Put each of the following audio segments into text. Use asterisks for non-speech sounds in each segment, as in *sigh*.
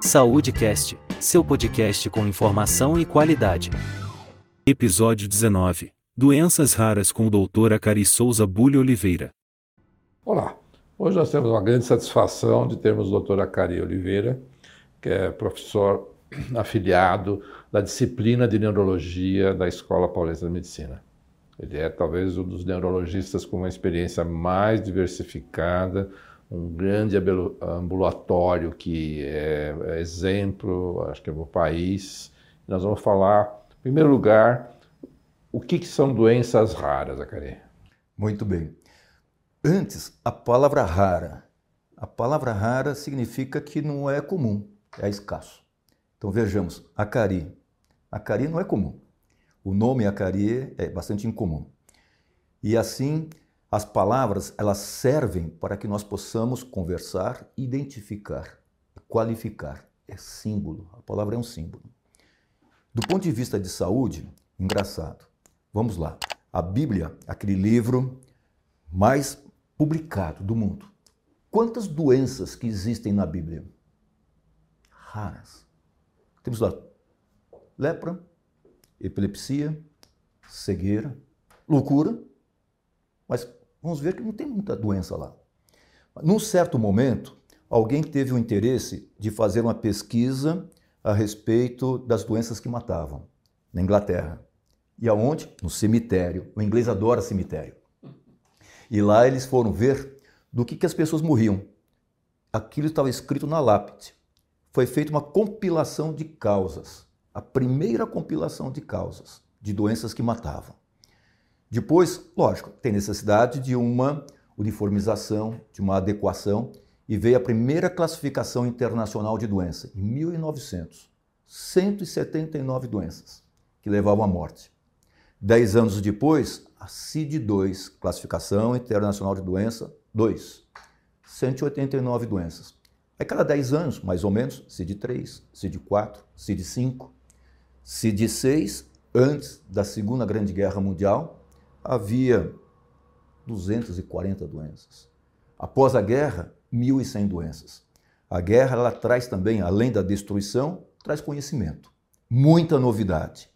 SaúdeCast, seu podcast com informação e qualidade. Episódio 19. Doenças raras com o Dr. Acari Souza Bulho Oliveira. Olá, hoje nós temos uma grande satisfação de termos o Dr. Acari Oliveira, que é professor *clears throat* afiliado da disciplina de neurologia da Escola Paulista de Medicina. Ele é talvez um dos neurologistas com uma experiência mais diversificada, um grande ambulatório que é, é exemplo, acho que é no país. Nós vamos falar, em primeiro lugar, o que, que são doenças raras, Acari? Muito bem. Antes, a palavra rara. A palavra rara significa que não é comum, é escasso. Então vejamos, acari. Acari não é comum. O nome acari é bastante incomum. E assim, as palavras, elas servem para que nós possamos conversar, identificar, qualificar. É símbolo, a palavra é um símbolo. Do ponto de vista de saúde, engraçado. Vamos lá. A Bíblia, aquele livro mais publicado do mundo. Quantas doenças que existem na Bíblia? Raras. Temos lá lepra, epilepsia, cegueira, loucura, mas vamos ver que não tem muita doença lá. Num certo momento, alguém teve o interesse de fazer uma pesquisa a respeito das doenças que matavam na Inglaterra. E aonde? No cemitério. O inglês adora cemitério. E lá eles foram ver do que, que as pessoas morriam. Aquilo estava escrito na lápide. Foi feita uma compilação de causas. A primeira compilação de causas de doenças que matavam. Depois, lógico, tem necessidade de uma uniformização, de uma adequação, e veio a primeira classificação internacional de doença, em 1900. 179 doenças que levavam à morte. Dez anos depois, a CID-2, Classificação Internacional de Doença 2, 189 doenças. Aí cada 10 anos, mais ou menos, CID-3, CID-4, CID-5, CID-6, antes da Segunda Grande Guerra Mundial, havia 240 doenças. Após a guerra, 1.100 doenças. A guerra ela traz também, além da destruição, traz conhecimento. Muita novidade.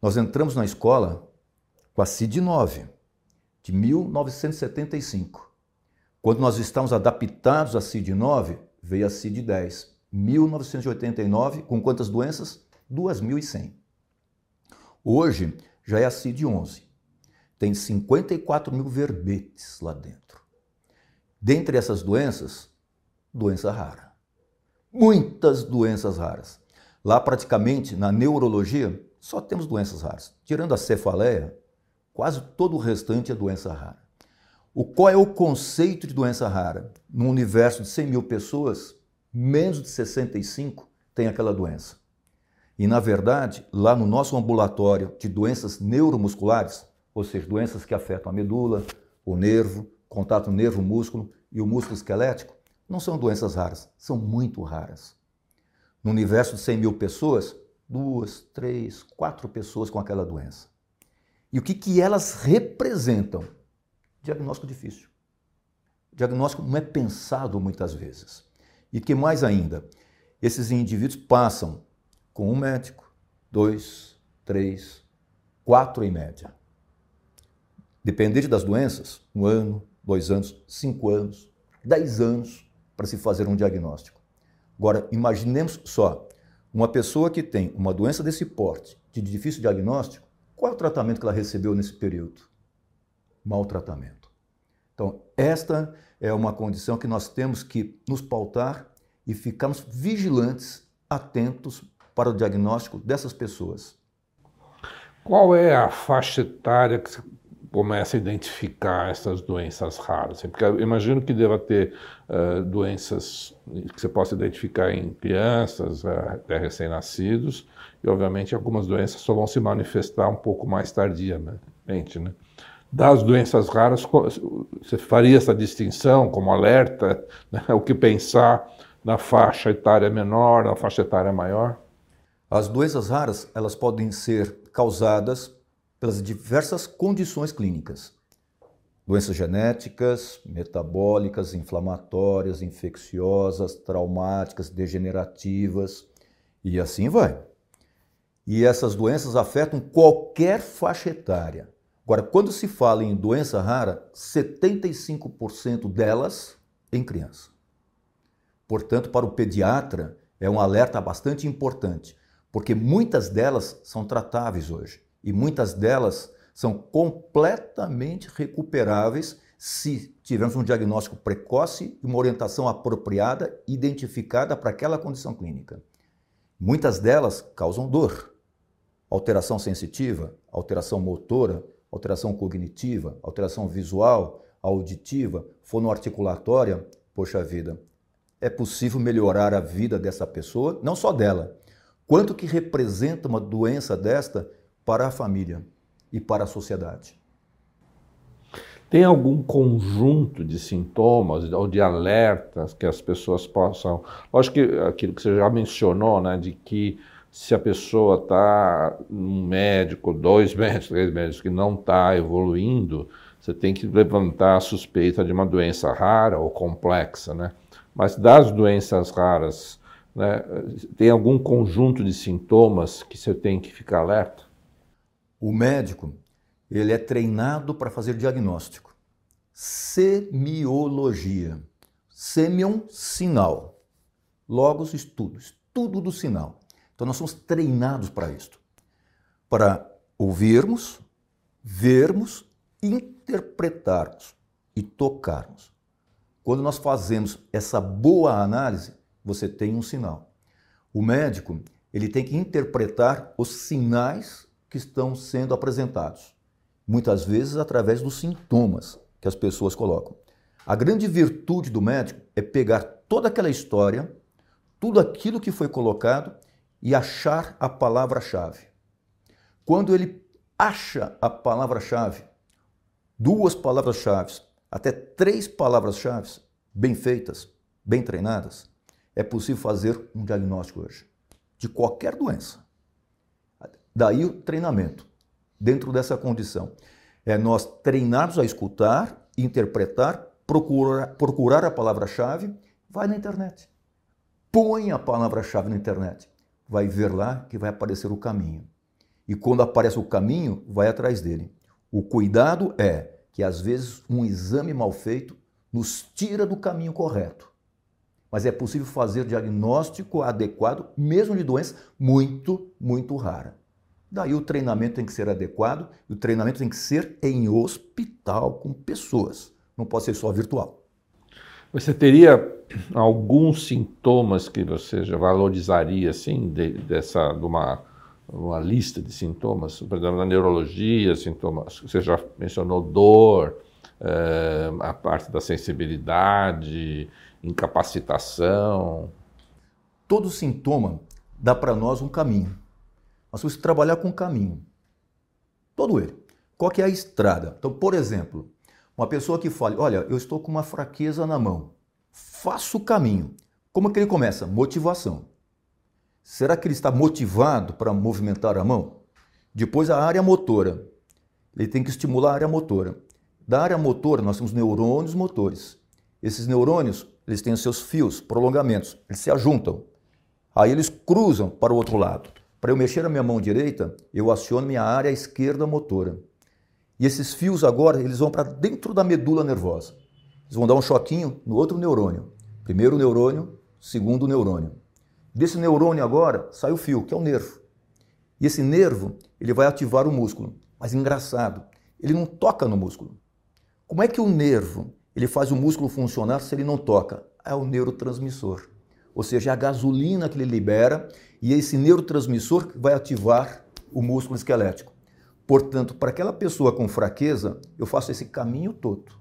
Nós entramos na escola com a CID-9, de 1975. Quando nós estávamos adaptados à CID-9, veio a CID-10, 1989, com quantas doenças? 2.100. Hoje já é a CID-11, tem 54 mil verbetes lá dentro. Dentre essas doenças, doença rara. Muitas doenças raras. Lá, praticamente, na neurologia, só temos doenças raras. Tirando a cefaleia, quase todo o restante é doença rara. O, qual é o conceito de doença rara? No universo de 100 mil pessoas, menos de 65 tem aquela doença. E, na verdade, lá no nosso ambulatório de doenças neuromusculares, ou seja, doenças que afetam a medula, o nervo, contato nervo-músculo e o músculo esquelético, não são doenças raras, são muito raras. No universo de 100 mil pessoas, duas, três, quatro pessoas com aquela doença. E o que, que elas representam? Diagnóstico difícil. Diagnóstico não é pensado muitas vezes. E que mais ainda? Esses indivíduos passam com um médico, dois, três, quatro em média. Dependente das doenças, um ano, dois anos, cinco anos, dez anos para se fazer um diagnóstico. Agora, imaginemos só, uma pessoa que tem uma doença desse porte, de difícil diagnóstico, qual é o tratamento que ela recebeu nesse período? Mal tratamento. Então, esta é uma condição que nós temos que nos pautar e ficarmos vigilantes, atentos para o diagnóstico dessas pessoas. Qual é a faixa etária que começa a identificar essas doenças raras. Porque eu imagino que deva ter uh, doenças que você possa identificar em crianças, uh, até recém-nascidos, e obviamente algumas doenças só vão se manifestar um pouco mais tardiamente, né? Das doenças raras, você faria essa distinção como alerta, né? *laughs* o que pensar na faixa etária menor, na faixa etária maior? As doenças raras, elas podem ser causadas pelas diversas condições clínicas. doenças genéticas, metabólicas, inflamatórias, infecciosas, traumáticas, degenerativas e assim vai. E essas doenças afetam qualquer faixa etária. Agora, quando se fala em doença rara, 75% delas em criança. Portanto, para o pediatra, é um alerta bastante importante, porque muitas delas são tratáveis hoje e muitas delas são completamente recuperáveis se tivermos um diagnóstico precoce e uma orientação apropriada, identificada para aquela condição clínica. Muitas delas causam dor, alteração sensitiva, alteração motora, alteração cognitiva, alteração visual, auditiva, fonoarticulatória. Poxa vida, é possível melhorar a vida dessa pessoa, não só dela, quanto que representa uma doença desta para a família e para a sociedade. Tem algum conjunto de sintomas ou de alertas que as pessoas possam. Lógico que aquilo que você já mencionou, né, de que se a pessoa está um médico, dois *laughs* médicos, três médicos que não está evoluindo, você tem que levantar a suspeita de uma doença rara ou complexa, né? Mas das doenças raras, né, tem algum conjunto de sintomas que você tem que ficar alerta? O médico, ele é treinado para fazer diagnóstico. Semiologia. Semion, sinal. Logos, estudo. Estudo do sinal. Então nós somos treinados para isto. Para ouvirmos, vermos, interpretarmos e tocarmos. Quando nós fazemos essa boa análise, você tem um sinal. O médico, ele tem que interpretar os sinais que estão sendo apresentados, muitas vezes através dos sintomas que as pessoas colocam. A grande virtude do médico é pegar toda aquela história, tudo aquilo que foi colocado e achar a palavra-chave. Quando ele acha a palavra-chave, duas palavras-chave, até três palavras-chave bem feitas, bem treinadas, é possível fazer um diagnóstico hoje de qualquer doença. Daí o treinamento, dentro dessa condição. É nós treinarmos a escutar, interpretar, procurar, procurar a palavra-chave, vai na internet. Põe a palavra-chave na internet. Vai ver lá que vai aparecer o caminho. E quando aparece o caminho, vai atrás dele. O cuidado é que às vezes um exame mal feito nos tira do caminho correto. Mas é possível fazer diagnóstico adequado, mesmo de doença muito, muito rara. Daí o treinamento tem que ser adequado e o treinamento tem que ser em hospital, com pessoas. Não pode ser só virtual. Você teria alguns sintomas que você já valorizaria, assim, de, dessa, de uma, uma lista de sintomas? Por exemplo, na neurologia, sintomas, você já mencionou dor, é, a parte da sensibilidade, incapacitação. Todo sintoma dá para nós um caminho. Nós temos que trabalhar com o caminho. Todo ele. Qual que é a estrada? Então, por exemplo, uma pessoa que fale, olha, eu estou com uma fraqueza na mão. Faça o caminho. Como é que ele começa? Motivação. Será que ele está motivado para movimentar a mão? Depois a área motora. Ele tem que estimular a área motora. Da área motora nós temos neurônios motores. Esses neurônios, eles têm os seus fios, prolongamentos, eles se ajuntam. Aí eles cruzam para o outro lado. Para eu mexer a minha mão direita, eu aciono minha área esquerda motora. E esses fios agora, eles vão para dentro da medula nervosa. Eles vão dar um choquinho no outro neurônio. Primeiro neurônio, segundo neurônio. Desse neurônio agora sai o fio, que é o nervo. E esse nervo, ele vai ativar o músculo. Mas engraçado, ele não toca no músculo. Como é que o nervo, ele faz o músculo funcionar se ele não toca? É o neurotransmissor. Ou seja, é a gasolina que ele libera e esse neurotransmissor vai ativar o músculo esquelético. Portanto, para aquela pessoa com fraqueza, eu faço esse caminho todo.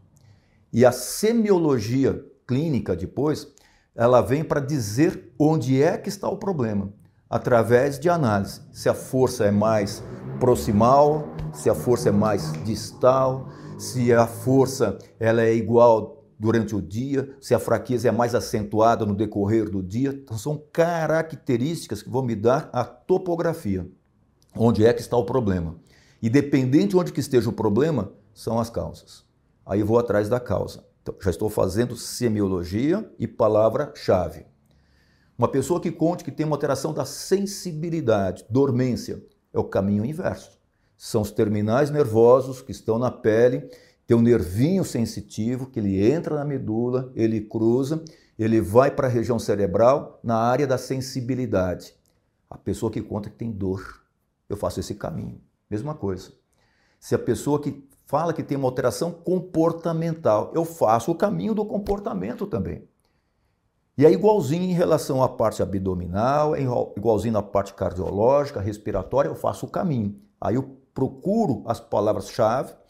E a semiologia clínica depois, ela vem para dizer onde é que está o problema, através de análise. Se a força é mais proximal, se a força é mais distal, se a força ela é igual durante o dia, se a fraqueza é mais acentuada no decorrer do dia. Então, são características que vão me dar a topografia, onde é que está o problema. E dependente de onde que esteja o problema, são as causas. Aí vou atrás da causa. Então, já estou fazendo semiologia e palavra-chave. Uma pessoa que conte que tem uma alteração da sensibilidade, dormência, é o caminho inverso. São os terminais nervosos que estão na pele, tem um nervinho sensitivo que ele entra na medula, ele cruza, ele vai para a região cerebral na área da sensibilidade. A pessoa que conta que tem dor, eu faço esse caminho. Mesma coisa. Se a pessoa que fala que tem uma alteração comportamental, eu faço o caminho do comportamento também. E é igualzinho em relação à parte abdominal, é igualzinho na parte cardiológica, respiratória, eu faço o caminho. Aí eu procuro as palavras-chave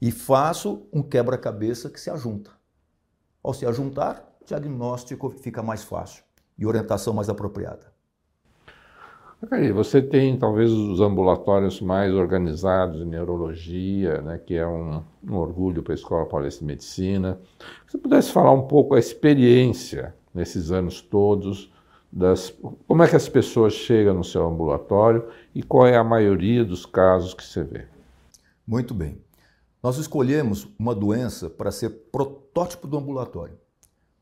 e faço um quebra-cabeça que se ajunta. Ao se ajuntar, o diagnóstico fica mais fácil e orientação mais apropriada. Você tem talvez os ambulatórios mais organizados em neurologia, né, que é um, um orgulho para a Escola Paulista de Medicina. Se você pudesse falar um pouco a experiência nesses anos todos, das, como é que as pessoas chegam no seu ambulatório e qual é a maioria dos casos que você vê? Muito bem. Nós escolhemos uma doença para ser protótipo do ambulatório.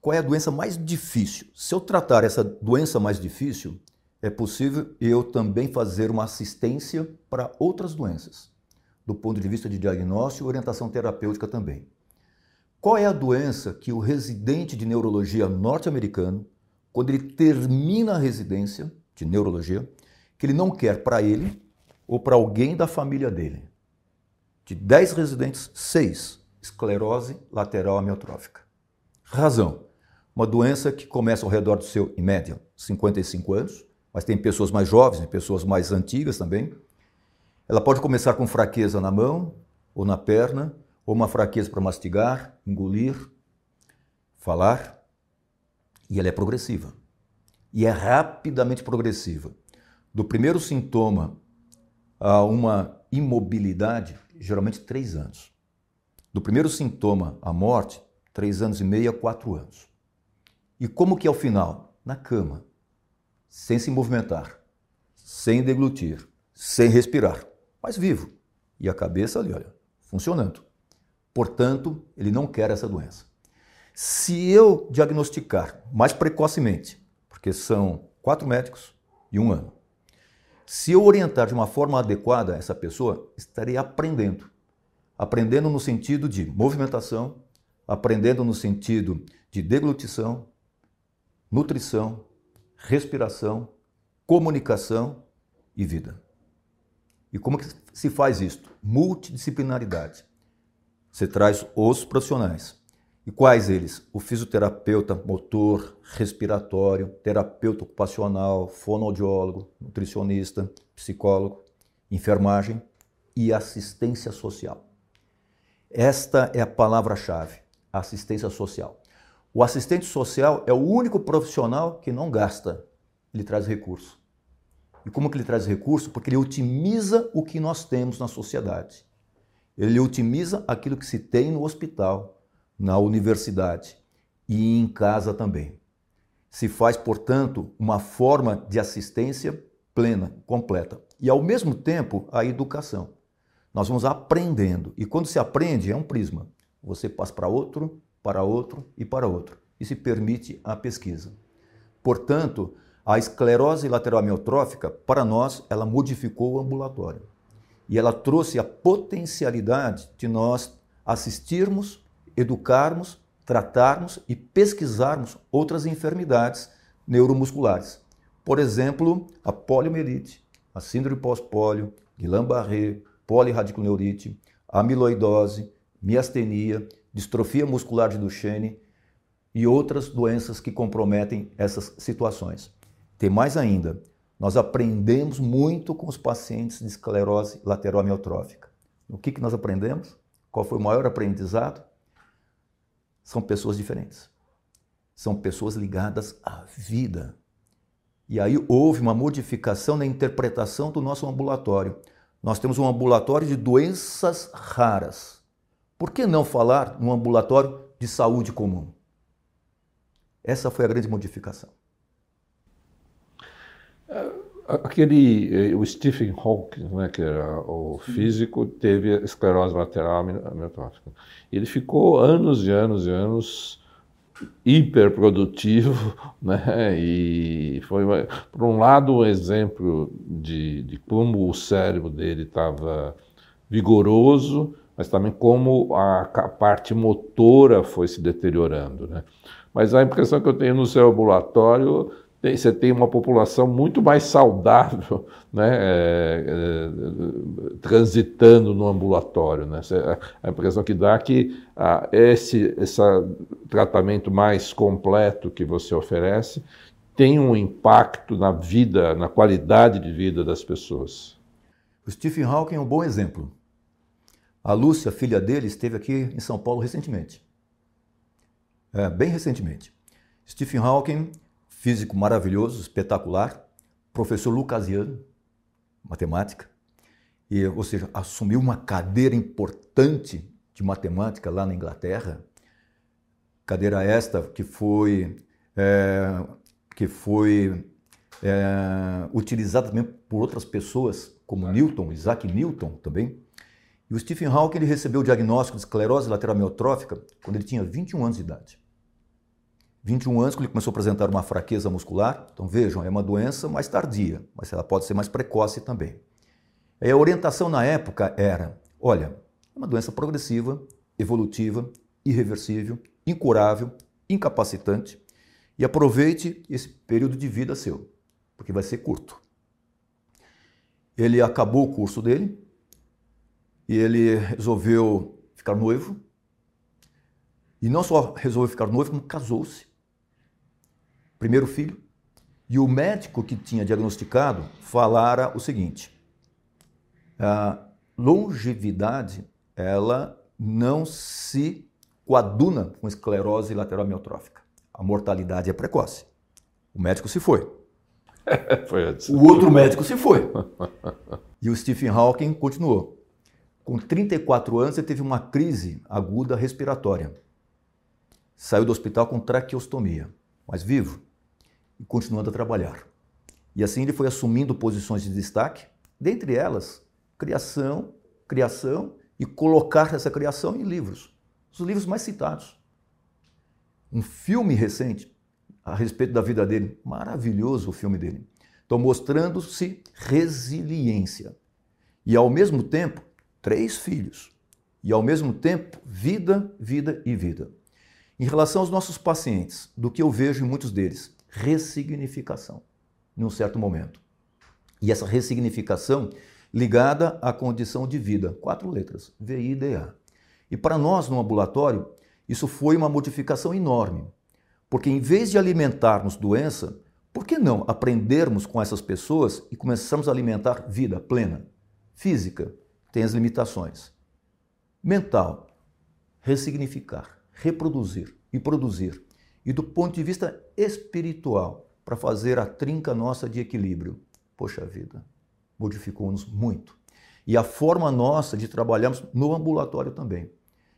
Qual é a doença mais difícil? Se eu tratar essa doença mais difícil, é possível eu também fazer uma assistência para outras doenças, do ponto de vista de diagnóstico e orientação terapêutica também. Qual é a doença que o residente de neurologia norte-americano, quando ele termina a residência de neurologia, que ele não quer para ele ou para alguém da família dele? De 10 residentes, 6 esclerose lateral amiotrófica. Razão: uma doença que começa ao redor do seu, em média, 55 anos, mas tem pessoas mais jovens, pessoas mais antigas também. Ela pode começar com fraqueza na mão ou na perna, ou uma fraqueza para mastigar, engolir, falar, e ela é progressiva. E é rapidamente progressiva. Do primeiro sintoma a uma imobilidade, geralmente três anos. Do primeiro sintoma à morte, três anos e meio a quatro anos. E como que é o final? Na cama, sem se movimentar, sem deglutir, sem respirar, mas vivo. E a cabeça ali, olha, funcionando. Portanto, ele não quer essa doença. Se eu diagnosticar mais precocemente, porque são quatro médicos e um ano, se eu orientar de uma forma adequada essa pessoa, estarei aprendendo. Aprendendo no sentido de movimentação, aprendendo no sentido de deglutição, nutrição, respiração, comunicação e vida. E como que se faz isto? Multidisciplinaridade. Você traz os profissionais. E quais eles? O fisioterapeuta motor, respiratório, terapeuta ocupacional, fonoaudiólogo, nutricionista, psicólogo, enfermagem e assistência social. Esta é a palavra-chave, assistência social. O assistente social é o único profissional que não gasta, ele traz recurso. E como que ele traz recurso? Porque ele otimiza o que nós temos na sociedade. Ele otimiza aquilo que se tem no hospital, na universidade e em casa também. Se faz, portanto, uma forma de assistência plena, completa. E ao mesmo tempo, a educação. Nós vamos aprendendo. E quando se aprende, é um prisma. Você passa para outro, para outro e para outro. E se permite a pesquisa. Portanto, a esclerose lateral amiotrófica, para nós, ela modificou o ambulatório e ela trouxe a potencialidade de nós assistirmos, educarmos, tratarmos e pesquisarmos outras enfermidades neuromusculares. Por exemplo, a poliomielite, a síndrome pós-pólio, Guillain-Barré, polirradiculoneurite, amiloidose, miastenia, distrofia muscular de Duchenne e outras doenças que comprometem essas situações. Tem mais ainda, nós aprendemos muito com os pacientes de esclerose lateral amiotrófica. O que, que nós aprendemos? Qual foi o maior aprendizado? São pessoas diferentes. São pessoas ligadas à vida. E aí houve uma modificação na interpretação do nosso ambulatório. Nós temos um ambulatório de doenças raras. Por que não falar num ambulatório de saúde comum? Essa foi a grande modificação. Aquele, eh, o Stephen Hawking, né, que era o físico, teve esclerose lateral amiotrófica. Ele ficou anos e anos e anos hiperprodutivo, *laughs* né? E foi, por um lado, um exemplo de, de como o cérebro dele estava vigoroso, mas também como a, a, parte motora foi se deteriorando, né? Mas a impressão que eu tenho no seu ambulatório tem, você tem uma população muito mais saudável *laughs* né, é, é, transitando no ambulatório. Né? A impressão que dá é que ah, esse, esse tratamento mais completo que você oferece tem um impacto na vida, na qualidade de vida das pessoas. O Stephen Hawking é um bom exemplo. A Lúcia, filha dele, esteve aqui em São Paulo recentemente. É, bem recentemente. Stephen Hawking físico maravilhoso, espetacular, professor lucasiano, matemática, e, ou seja, assumiu uma cadeira importante de matemática lá na Inglaterra, cadeira esta que foi, é, que foi é, utilizada também por outras pessoas, como Newton, Isaac Newton também. E o Stephen Hawking ele recebeu o diagnóstico de esclerose lateral amiotrófica quando ele tinha 21 anos de idade. 21 anos, quando ele começou a apresentar uma fraqueza muscular. Então vejam, é uma doença mais tardia, mas ela pode ser mais precoce também. E a orientação na época era: olha, é uma doença progressiva, evolutiva, irreversível, incurável, incapacitante, e aproveite esse período de vida seu, porque vai ser curto. Ele acabou o curso dele e ele resolveu ficar noivo. E não só resolveu ficar noivo, como casou-se primeiro filho, e o médico que tinha diagnosticado falara o seguinte: a longevidade ela não se coaduna com esclerose lateral amiotrófica. A mortalidade é precoce. O médico se foi. *laughs* foi antes. O outro médico se foi. *laughs* E o Stephen Hawking continuou. Com 34 anos, ele teve uma crise aguda respiratória. Saiu do hospital com traqueostomia, mas vivo e continuando a trabalhar. E assim ele foi assumindo posições de destaque, dentre elas, criação, criação e colocar essa criação em livros, os livros mais citados. Um filme recente a respeito da vida dele, maravilhoso o filme dele. Então, mostrando-se resiliência. E ao mesmo tempo, três filhos. E ao mesmo tempo, vida, vida e vida. Em relação aos nossos pacientes, do que eu vejo em muitos deles, ressignificação, num certo momento. E essa ressignificação ligada à condição de vida, quatro letras, VIDA. E para nós no ambulatório, isso foi uma modificação enorme, porque em vez de alimentarmos doença, por que não aprendermos com essas pessoas e começarmos a alimentar vida plena? Física tem as limitações. Mental, ressignificar, reproduzir e produzir e do ponto de vista espiritual, para fazer a trinca nossa de equilíbrio. Poxa vida, modificou-nos muito. E a forma nossa de trabalharmos no ambulatório também.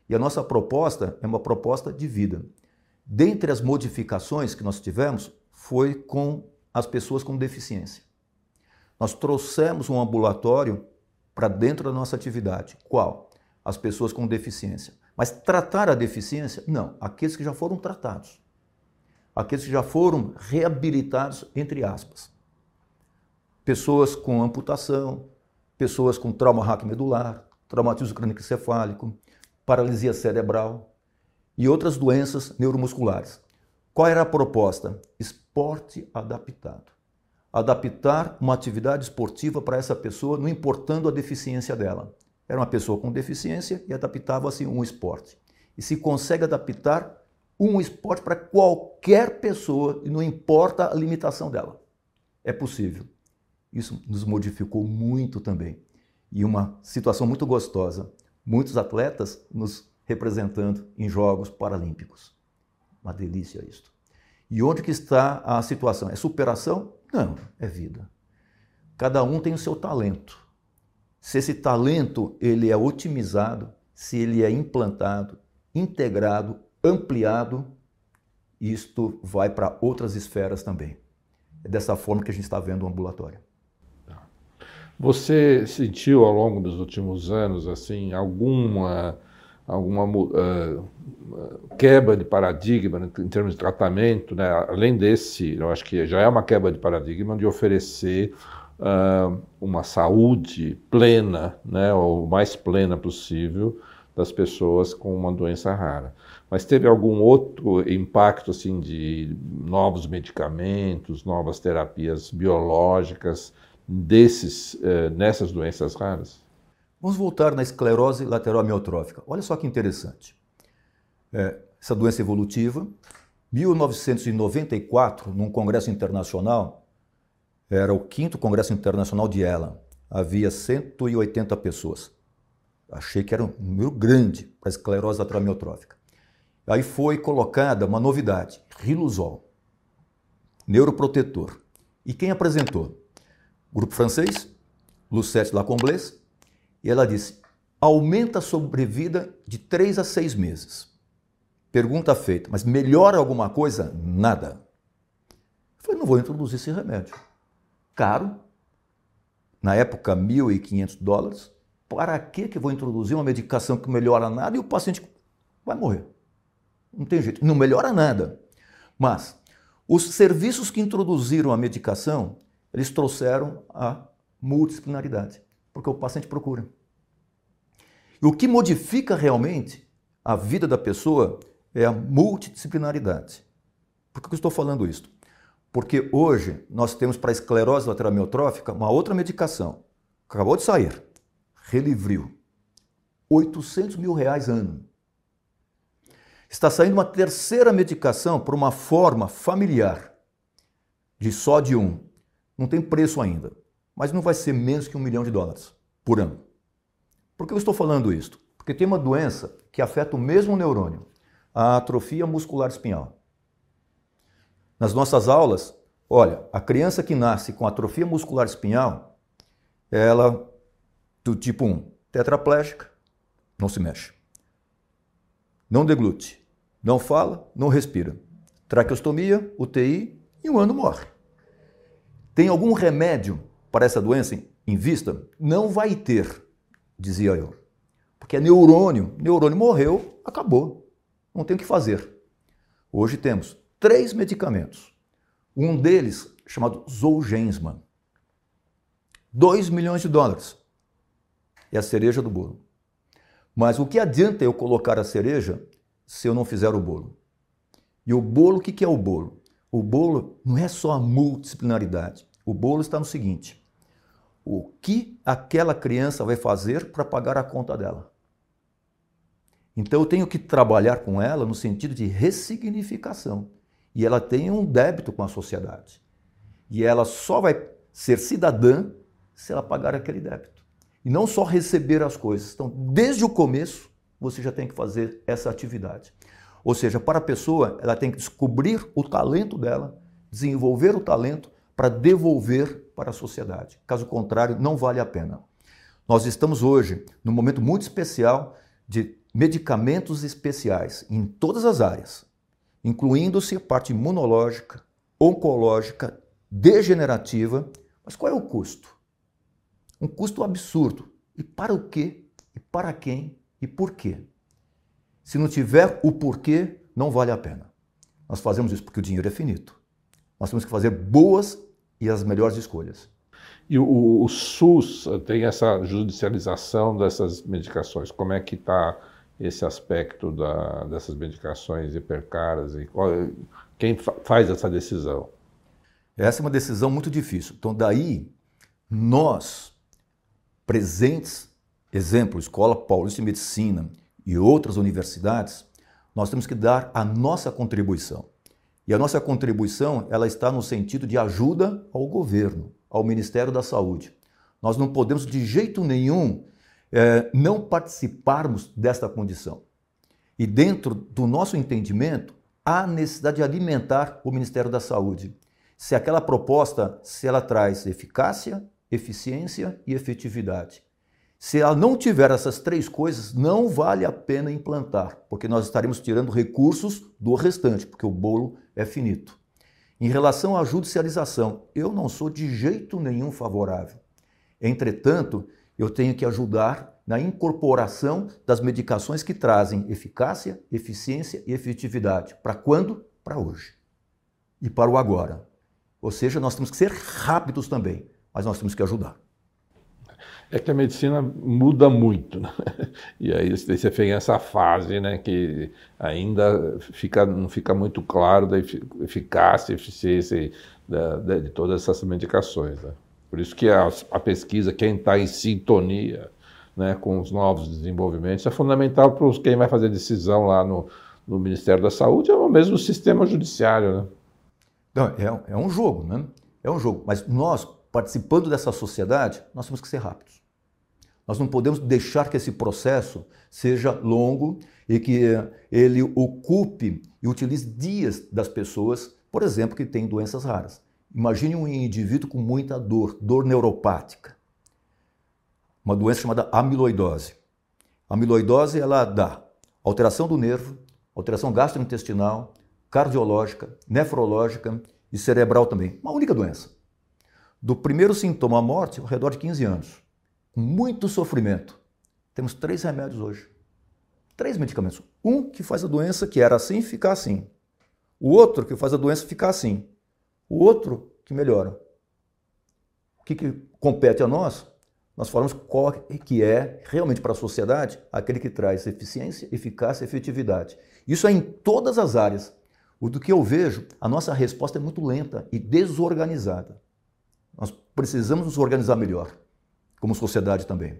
E a nossa proposta é uma proposta de vida. Dentre as modificações que nós tivemos, foi com as pessoas com deficiência. Nós trouxemos um ambulatório para dentro da nossa atividade. Qual? As pessoas com deficiência. Mas tratar a deficiência? Não, aqueles que já foram tratados aqueles que já foram reabilitados, entre aspas. Pessoas com amputação, pessoas com trauma raquimedular, traumatismo crânico encefálico, paralisia cerebral e outras doenças neuromusculares. Qual era a proposta? Esporte adaptado. Adaptar uma atividade esportiva para essa pessoa, não importando a deficiência dela. Era uma pessoa com deficiência e adaptava-se um esporte. E se consegue adaptar um esporte para qualquer pessoa e não importa a limitação dela. É possível. Isso nos modificou muito também. E uma situação muito gostosa. Muitos atletas nos representando em Jogos Paralímpicos. Uma delícia isto. E onde que está a situação? É superação? Não, é vida. Cada um tem o seu talento. Se esse talento ele é otimizado, se ele é implantado, integrado, ampliado, isto vai para outras esferas também. É dessa forma que a gente está vendo o ambulatório. Você sentiu ao longo dos últimos anos assim alguma alguma uh, quebra de paradigma em termos de tratamento, né? além desse, eu acho que já é uma quebra de paradigma de oferecer uh, uma saúde plena, né? ou mais plena possível, das pessoas com uma doença rara. Mas teve algum outro impacto assim de novos medicamentos, novas terapias biológicas desses uh, nessas doenças raras? Vamos voltar na esclerose lateral amiotrófica. Olha só que interessante. É, essa doença evolutiva, 1994, num congresso internacional, era o quinto congresso internacional de ELA. Havia 180 pessoas. Achei que era um número grande para a esclerose lateral amiotrófica. Aí foi colocada uma novidade, Riluzol, neuroprotetor. E quem apresentou? Grupo francês, Lucette Lacomblesse, e ela disse: aumenta a sobrevida de três a seis meses. Pergunta feita, mas melhora alguma coisa? Nada. Eu falei, não vou introduzir esse remédio. Caro, na época 1.500 dólares. Para que que vou introduzir uma medicação que melhora nada e o paciente vai morrer? Não tem jeito, não melhora nada. Mas os serviços que introduziram a medicação, eles trouxeram a multidisciplinaridade porque o paciente procura. E o que modifica realmente a vida da pessoa é a multidisciplinaridade. Por que eu estou falando isso? Porque hoje nós temos para a esclerose lateral amiotrófica uma outra medicação. Acabou de sair. Relivril. 800 mil reais ano. Está saindo uma terceira medicação para uma forma familiar de sódio 1. Não tem preço ainda mas não vai ser menos que um milhão de dólares por ano. Por que eu estou falando isso? Porque tem uma doença que afeta o mesmo neurônio, a atrofia muscular espinhal. Nas nossas aulas, olha, a criança que nasce com atrofia muscular espinhal, ela do tipo 1, tetraplégica, não se mexe. Não deglute, não fala, não respira. Traqueostomia, UTI e um ano morre. Tem algum remédio para essa doença em vista? Não vai ter, dizia eu. Porque é neurônio. Neurônio morreu, acabou. Não tem o que fazer. Hoje temos três medicamentos. Um deles chamado Zolgensma. 2 milhões de dólares. É a cereja do bolo. Mas o que adianta eu colocar a cereja se eu não fizer o bolo? E o bolo, o que é o bolo? O bolo não é só a multidisciplinaridade. O bolo está no seguinte: o que aquela criança vai fazer para pagar a conta dela. Então eu tenho que trabalhar com ela no sentido de ressignificação. E ela tem um débito com a sociedade. E ela só vai ser cidadã se ela pagar aquele débito. E não só receber as coisas. Então, desde o começo, você já tem que fazer essa atividade. Ou seja, para a pessoa, ela tem que descobrir o talento dela, desenvolver o talento para devolver para a sociedade. Caso contrário, não vale a pena. Nós estamos hoje num momento muito especial de medicamentos especiais em todas as áreas, incluindo-se a parte imunológica, oncológica, degenerativa. Mas qual é o custo? Um custo absurdo. E para o quê? E para quem? E por quê? Se não tiver o porquê, não vale a pena. Nós fazemos isso porque o dinheiro é finito. Nós temos que fazer boas e as melhores escolhas. E o, o SUS tem essa judicialização dessas medicações. Como é que está esse aspecto da, dessas medicações hipercaras? E qual, quem fa faz essa decisão? Essa é uma decisão muito difícil. Então, daí, nós, presentes, exemplo, Escola Paulista de Medicina e outras universidades, nós temos que dar a nossa contribuição. E a nossa contribuição ela está no sentido de ajuda ao governo, ao Ministério da Saúde. Nós não podemos de jeito nenhum é, não participarmos desta condição. E dentro do nosso entendimento, há necessidade de alimentar o Ministério da Saúde. Se aquela proposta, se ela traz eficácia, eficiência e efetividade. Se ela não tiver essas três coisas, não vale a pena implantar, porque nós estaremos tirando recursos do restante, porque o bolo é finito. Em relação à judicialização, eu não sou de jeito nenhum favorável. Entretanto, eu tenho que ajudar na incorporação das medicações que trazem eficácia, eficiência e efetividade. Para quando? Para hoje. E para o agora. Ou seja, nós temos que ser rápidos também, mas nós temos que ajudar. É que a medicina muda muito, né? E aí você tem essa fase, né, que ainda fica, não fica muito claro da eficácia, eficiência de, de todas essas medicações. Né? Por isso que a, a pesquisa, quem está em sintonia né, com os novos desenvolvimentos, é fundamental para quem vai fazer decisão lá no, no Ministério da Saúde, ou mesmo no sistema judiciário. Né? Não, é, é um jogo, né? É um jogo. Mas nós, participando dessa sociedade, nós temos que ser rápidos. Nós não podemos deixar que esse processo seja longo e que ele ocupe e utilize dias das pessoas, por exemplo, que têm doenças raras. Imagine um indivíduo com muita dor, dor neuropática. Uma doença chamada amiloidose. A amiloidose ela dá alteração do nervo, alteração gastrointestinal, cardiológica, nefrológica e cerebral também. Uma única doença. Do primeiro sintoma à morte, ao redor de 15 anos. Muito sofrimento. Temos três remédios hoje. Três medicamentos. Um que faz a doença que era assim ficar assim. O outro que faz a doença ficar assim o outro que melhora. O que, que compete a nós? Nós falamos qual que é realmente para a sociedade aquele que traz eficiência, eficácia e efetividade. Isso é em todas as áreas. O do que eu vejo, a nossa resposta é muito lenta e desorganizada. Precisamos nos organizar melhor, como sociedade também.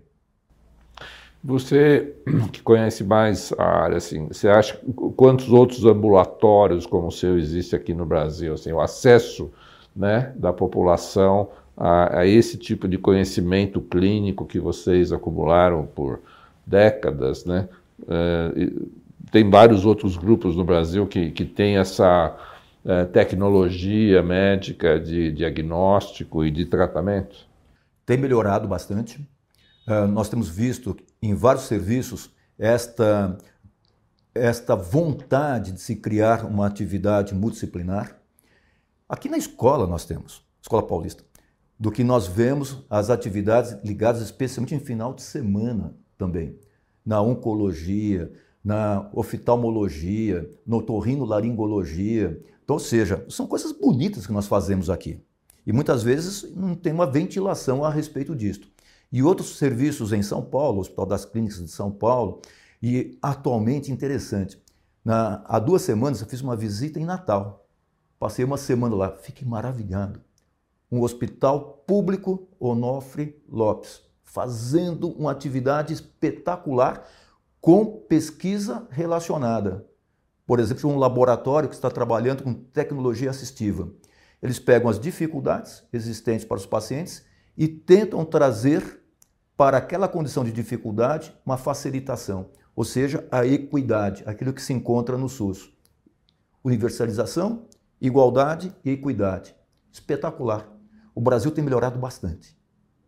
Você *clears throat* que conhece mais a área, assim, você acha quantos outros ambulatórios como o seu existe aqui no Brasil? Assim, o acesso né, da população a, a esse tipo de conhecimento clínico que vocês acumularam por décadas, né? É, tem vários outros grupos no Brasil que, que têm essa é, tecnologia médica de diagnóstico e de tratamento? Tem melhorado bastante. Uh, nós temos visto em vários serviços esta, esta vontade de se criar uma atividade multidisciplinar. Aqui na escola nós temos, Escola Paulista, do que nós vemos as atividades ligadas especialmente em final de semana também, na oncologia, na oftalmologia, no otorrinolaringologia. Então, ou seja, são coisas bonitas que nós fazemos aqui. E muitas vezes não tem uma ventilação a respeito disto e outros serviços em São Paulo, o Hospital das Clínicas de São Paulo, e atualmente interessante. Na, há duas semanas eu fiz uma visita em Natal. Passei uma semana lá, fiquei maravilhado. Um hospital público Onofre Lopes, fazendo uma atividade espetacular com pesquisa relacionada. Por exemplo, um laboratório que está trabalhando com tecnologia assistiva. Eles pegam as dificuldades existentes para os pacientes e tentam trazer para aquela condição de dificuldade uma facilitação, ou seja, a equidade, aquilo que se encontra no SUS. Universalização, igualdade e equidade. Espetacular. O Brasil tem melhorado bastante.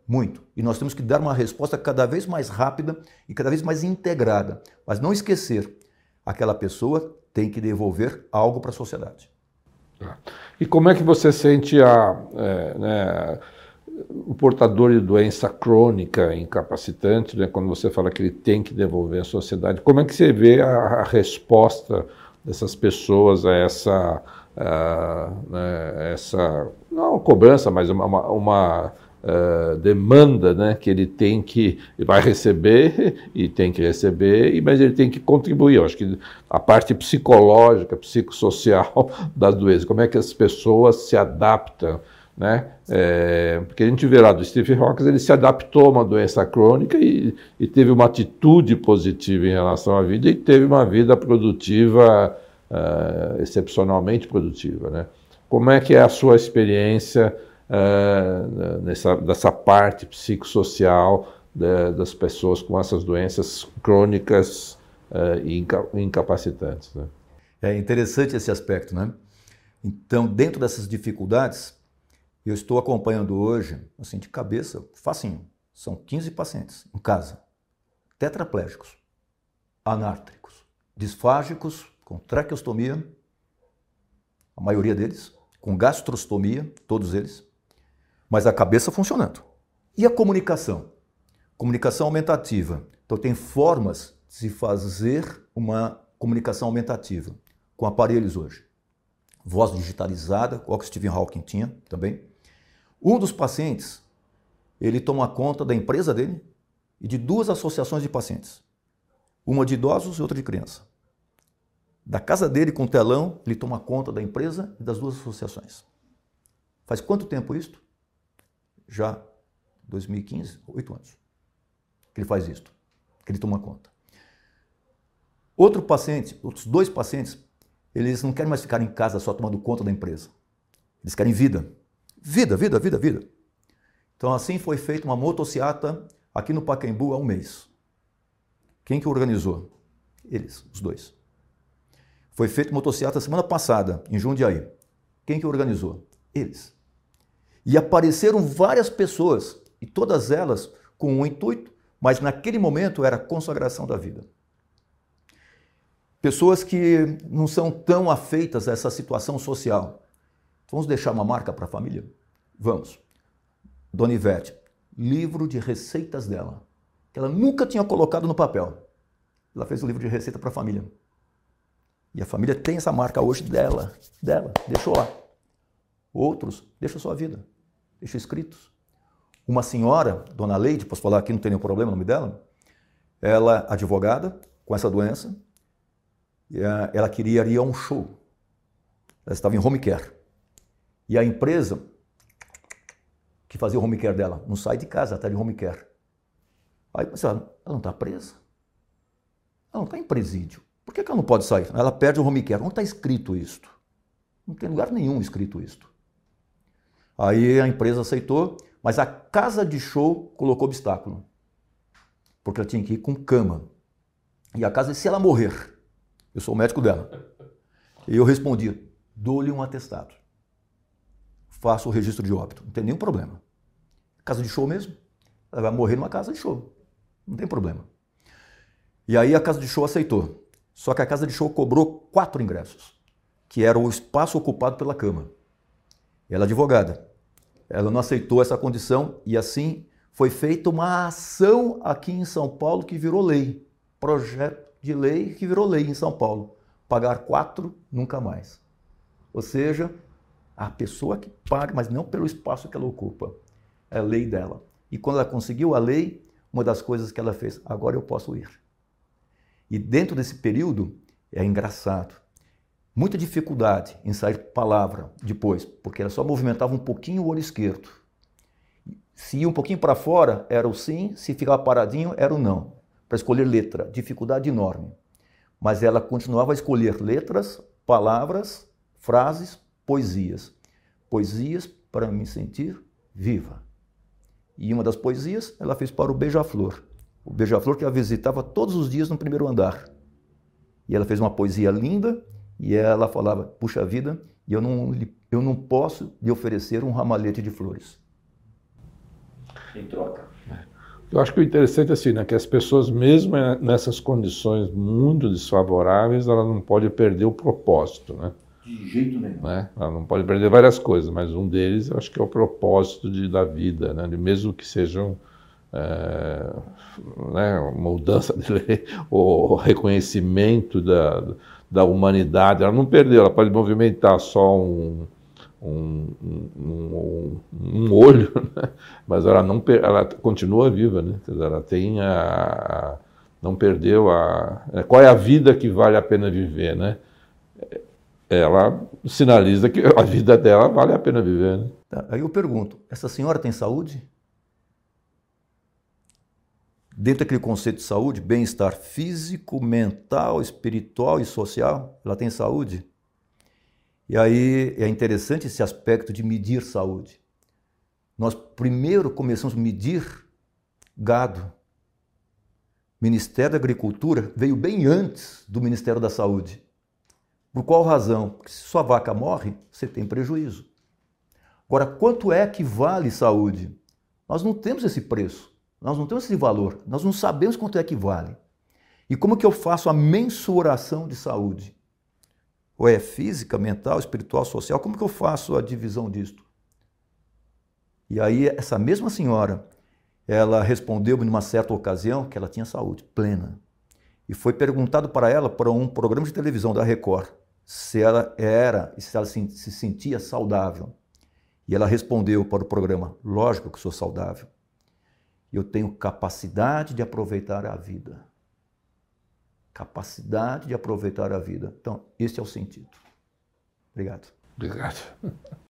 Muito. E nós temos que dar uma resposta cada vez mais rápida e cada vez mais integrada. Mas não esquecer, aquela pessoa tem que devolver algo para a sociedade. E como é que você sente a. É, né, o portador de doença crônica incapacitante, né, quando você fala que ele tem que devolver à sociedade, como é que você vê a, a resposta dessas pessoas a essa, a, né, essa não cobrança, mas uma, uma, uma uh, demanda né, que ele tem que, vai receber *laughs* e tem que receber, mas ele tem que contribuir. Eu acho que a parte psicológica, psicossocial *laughs* das doenças, como é que as pessoas se adaptam né? É, porque a gente vê lá do Steve Hawkins, ele se adaptou a uma doença crônica e, e, teve uma atitude positiva em relação à vida e teve uma vida produtiva, uh, excepcionalmente produtiva. Né? Como é que é a sua experiência uh, nessa, dessa parte psicossocial de, das pessoas com essas doenças crônicas uh, e inca, incapacitantes? Né? É interessante esse aspecto, né? Então, dentro dessas dificuldades, eu estou acompanhando hoje, assim, de cabeça, facinho. São 15 pacientes em casa, tetraplégicos, anártricos, disfágicos, com traqueostomia, a maioria deles, com gastrostomia, todos eles, mas a cabeça funcionando. E a comunicação? Comunicação aumentativa. Então, tem formas de se fazer uma comunicação aumentativa com aparelhos hoje. Voz digitalizada, o que Stephen Hawking tinha também. Um dos pacientes, ele toma conta da empresa dele e de duas associações de pacientes. Uma de idosos e outra de criança. Da casa dele com telão, ele toma conta da empresa e das duas associações. Faz quanto tempo isto? Já 2015, oito anos. Que ele faz isto, que ele toma conta. Outro paciente, outros dois pacientes, eles não querem mais ficar em casa só tomando conta da empresa. Eles querem vida. Vida, vida, vida, vida. Então assim foi feita uma motociata aqui no Pacaembu há um mês. Quem que organizou? Eles, os dois. Foi feita motociata semana passada, em Jundiaí. Quem que organizou? Eles. E apareceram várias pessoas, e todas elas com um intuito, mas naquele momento era a consagração da vida. Pessoas que não são tão afeitas a essa situação social. Vamos deixar uma marca para a família? Vamos. Dona Ivete, livro de receitas dela, que ela nunca tinha colocado no papel. Ela fez o um livro de receita para a família. E a família tem essa marca hoje dela, dela, deixou lá. Outros, deixa sua vida, deixa escritos. Uma senhora, Dona Leide, posso falar aqui, não tem nenhum problema o nome dela, ela, advogada, com essa doença, ela queria ir a um show. Ela estava em home care. E a empresa que fazia o home care dela não sai de casa, está de home care. Aí você ela não está presa? Ela não está em presídio. Por que, ela não pode sair? Ela perde o home care. Onde está escrito isto? Não tem lugar nenhum escrito isto. Aí a empresa aceitou, mas a casa de show colocou obstáculo. Porque ela tinha que ir com cama. E a casa, se ela morrer, eu sou o médico dela. E eu respondi: dou-lhe um atestado. Faço o registro de óbito. Não tem nenhum problema. Casa de show mesmo. Ela vai morrer numa casa de show. Não tem problema. E aí a casa de show aceitou. Só que a casa de show cobrou quatro ingressos, que era o espaço ocupado pela cama. Ela é advogada. Ela não aceitou essa condição e assim foi feita uma ação aqui em São Paulo que virou lei. Projeto de lei que virou lei em São Paulo. Pagar quatro, nunca mais. Ou seja, a pessoa que paga, mas não pelo espaço que ela ocupa. É a lei dela. E quando ela conseguiu a lei, uma das coisas que ela fez, agora eu posso ir. E dentro desse período, é engraçado. Muita dificuldade em sair palavra depois, porque ela só movimentava um pouquinho o olho esquerdo. Se ia um pouquinho para fora, era o sim, se ficava paradinho, era o não para escolher letra, dificuldade enorme. Mas ela continuava a escolher letras, palavras, frases, poesias. Poesias para me sentir viva. E uma das poesias ela fez para o Beija-Flor. O Beija-Flor que a visitava todos os dias no primeiro andar. E ela fez uma poesia linda e ela falava: Puxa vida, eu não, eu não posso lhe oferecer um ramalhete de flores. Em troca. Eu acho que o interessante é assim, né, que as pessoas, mesmo nessas condições muito desfavoráveis, ela não pode perder o propósito, né? De jeito nenhum. Né? Ela não pode perder várias coisas, mas um deles eu acho que é o propósito de, da vida, né? De mesmo que sejam é, né, mudança *laughs* de lei, o reconhecimento da, da humanidade, ela não perdeu, ela pode movimentar só um, um, um, um, olho, *laughs* né? mas ela não ela continua viva, né? ela tem a, não perdeu a é, qual é a vida que vale a pena viver, né? Ela sinaliza que a vida dela vale a pena viver. Né? Tá, aí eu pergunto, essa senhora tem saúde? Dentro daquele conceito de saúde, bem-estar físico, mental, espiritual e social, ela tem saúde? E aí é interessante esse aspecto de medir saúde. Nós primeiro começamos a medir gado. O Ministério da Agricultura veio bem antes do Ministério da Saúde. Por qual razão? Porque se sua vaca morre, você tem prejuízo. Agora, quanto é que vale saúde? Nós não temos esse preço, nós não temos esse valor, nós não sabemos quanto é que vale. E como que eu faço a mensuração de saúde? Ou é física, mental, espiritual, social? Como que eu faço a divisão disto? E aí essa mesma senhora, ela respondeu-me numa certa ocasião que ela tinha saúde plena. E foi perguntado para ela para um programa de televisão da Record se ela era e se ela se sentia saudável. E ela respondeu para o programa: "Lógico que sou saudável" eu tenho capacidade de aproveitar a vida. Capacidade de aproveitar a vida. Então, esse é o sentido. Obrigado. Obrigado. *laughs*